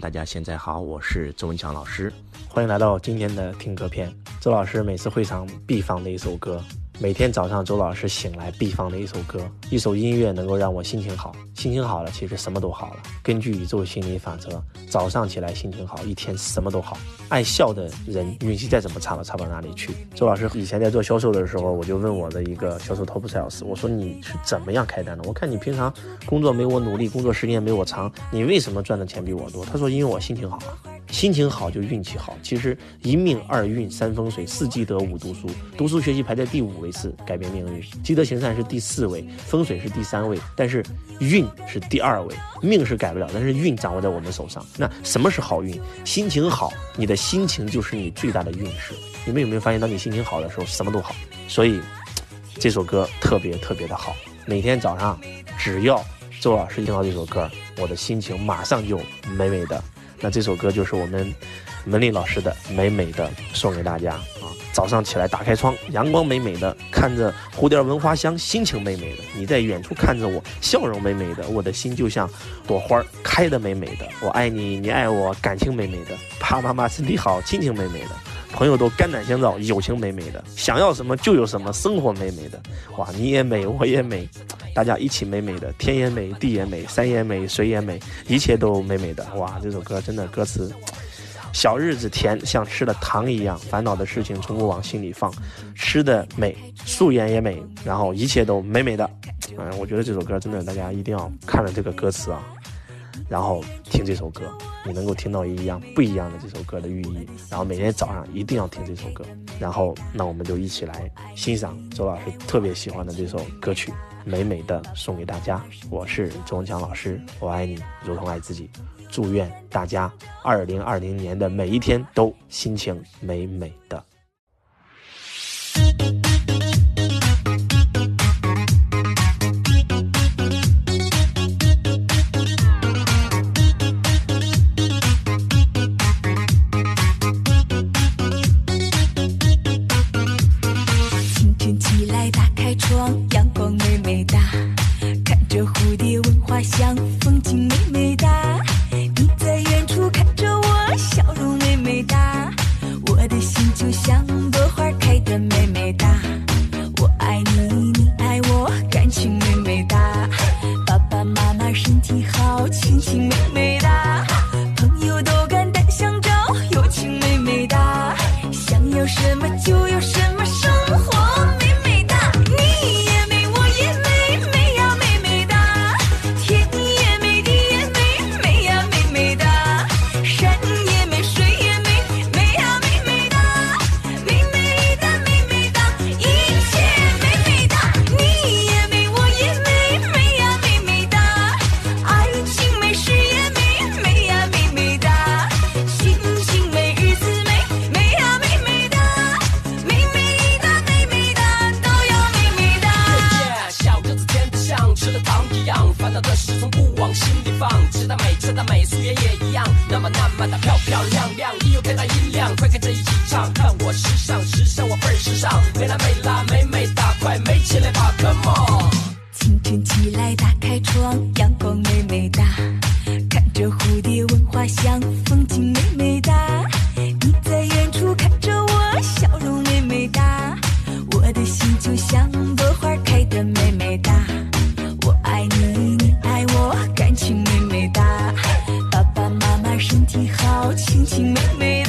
大家现在好，我是周文强老师，欢迎来到今天的听歌篇。周老师每次会场必放的一首歌。每天早上，周老师醒来必放的一首歌，一首音乐能够让我心情好，心情好了，其实什么都好了。根据宇宙心理法则，早上起来心情好，一天什么都好。爱笑的人，运气再怎么差都差不到哪里去。周老师以前在做销售的时候，我就问我的一个销售 top sales，我说你是怎么样开单的？我看你平常工作没我努力，工作时间没我长，你为什么赚的钱比我多？他说因为我心情好啊。心情好就运气好，其实一命二运三风水四积德五读书，读书学习排在第五位是改变命运，积德行善是第四位，风水是第三位，但是运是第二位，命是改不了，但是运掌握在我们手上。那什么是好运？心情好，你的心情就是你最大的运势。你们有没有发现，当你心情好的时候，什么都好？所以这首歌特别特别的好。每天早上，只要周老师听到这首歌，我的心情马上就美美的。那这首歌就是我们门丽老师的美美的送给大家啊！早上起来打开窗，阳光美美的，看着蝴蝶闻花香，心情美美的。你在远处看着我，笑容美美的，我的心就像朵花开的美美的。我爱你，你爱我，感情美美的。爸爸妈妈身体好，亲情美美的。朋友都肝胆相照，友情美美的。想要什么就有什么，生活美美的。哇，你也美，我也美。大家一起美美的，天也美，地也美，山也美，水也美，一切都美美的。哇，这首歌真的歌词，小日子甜，像吃了糖一样，烦恼的事情从不往心里放，吃的美，素颜也美，然后一切都美美的。嗯，我觉得这首歌真的，大家一定要看了这个歌词啊。然后听这首歌，你能够听到一样不一样的这首歌的寓意。然后每天早上一定要听这首歌。然后，那我们就一起来欣赏周老师特别喜欢的这首歌曲，美美的送给大家。我是周文强老师，我爱你如同爱自己。祝愿大家二零二零年的每一天都心情美美的。什么就有什么。的事从不往心里放吃的美穿的美素颜也一样那么那么的漂漂亮。亮你有开大音量快跟着一起唱看我时尚时尚我倍儿时尚美啦美啦美美哒快美起来吧 come on 清晨起来打开窗阳光美美哒看着蝴蝶闻花香风景美美哒你在远处看着我笑容美美哒我的心就像朵花开的美美哒我爱你，你爱我，感情美美哒。爸爸妈妈身体好，亲情美美。